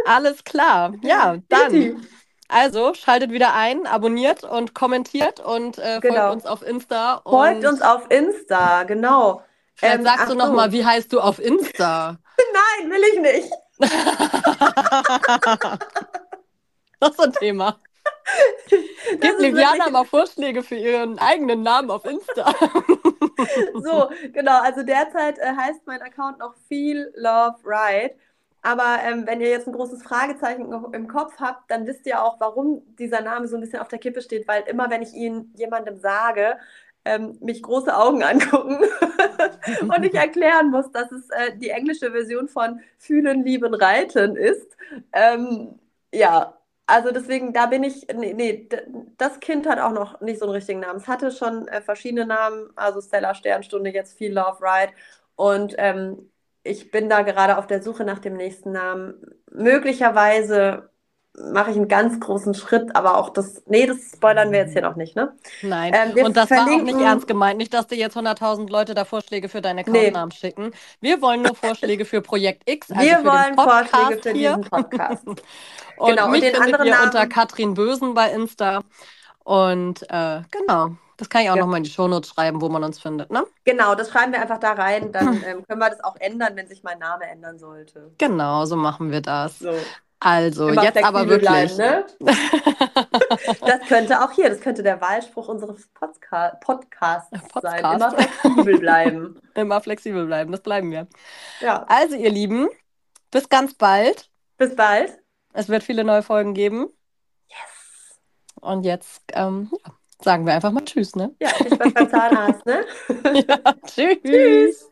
Alles klar. Ja, dann. Also schaltet wieder ein, abonniert und kommentiert und äh, folgt Genau. uns auf Insta. Folgt uns auf Insta, genau. Vielleicht Ähm, sagst ach du noch so. mal, wie heißt du auf Insta? Nein, will ich nicht. Das ist ein Thema. Ist Liviana mal Vorschläge für ihren eigenen Namen auf Insta? So, genau. Also derzeit äh, heißt mein Account noch Feel Love Right. Aber ähm, wenn ihr jetzt ein großes Fragezeichen im Kopf habt, dann wisst ihr auch, warum dieser Name so ein bisschen auf der Kippe steht, weil immer, wenn ich ihn jemandem sage, ähm, mich große Augen angucken und ich erklären muss, dass es äh, die englische Version von Fühlen, Lieben, Reiten ist. Ähm, ja, also deswegen, da bin ich, nee, nee, das Kind hat auch noch nicht so einen richtigen Namen. Es hatte schon äh, verschiedene Namen, also Stella Sternstunde, jetzt Feel Love Ride. Und ähm, ich bin da gerade auf der Suche nach dem nächsten Namen. Möglicherweise mache ich einen ganz großen Schritt, aber auch das, nee, das spoilern wir jetzt hier noch nicht, ne? Nein. Ähm, und das war auch nicht verlinken- ernst gemeint. Nicht, dass dir jetzt 100.000 Leute da Vorschläge für deine Nee. Accountnamen schicken. Wir wollen nur Vorschläge für Projekt X, also Wir für wollen den Podcast Vorschläge für diesen Podcast. Und Genau, und mich den findet anderen ihr Namen- unter Katrin Bösen bei Insta. Und äh, genau, das kann ich auch Ja. noch mal in die Shownotes schreiben, wo man uns findet, ne? Genau, das schreiben wir einfach da rein. Dann ähm, können wir das auch ändern, wenn sich mein Name ändern sollte. Genau, so machen wir das. So. Also, Immer jetzt aber wirklich. bleiben, ne? Das könnte auch hier, das könnte der Wahlspruch unseres Podca Podcasts sein. Podcast. Immer flexibel bleiben. Immer flexibel bleiben, das bleiben wir. Ja, Also, ihr Lieben, bis ganz bald. bis bald. Es wird viele neue Folgen geben. Yes. Und jetzt ähm, ja, sagen wir einfach mal Tschüss, ne? Ja, viel Spaß beim Zahnarzt, ne? Ja, tschüss. Tschüss.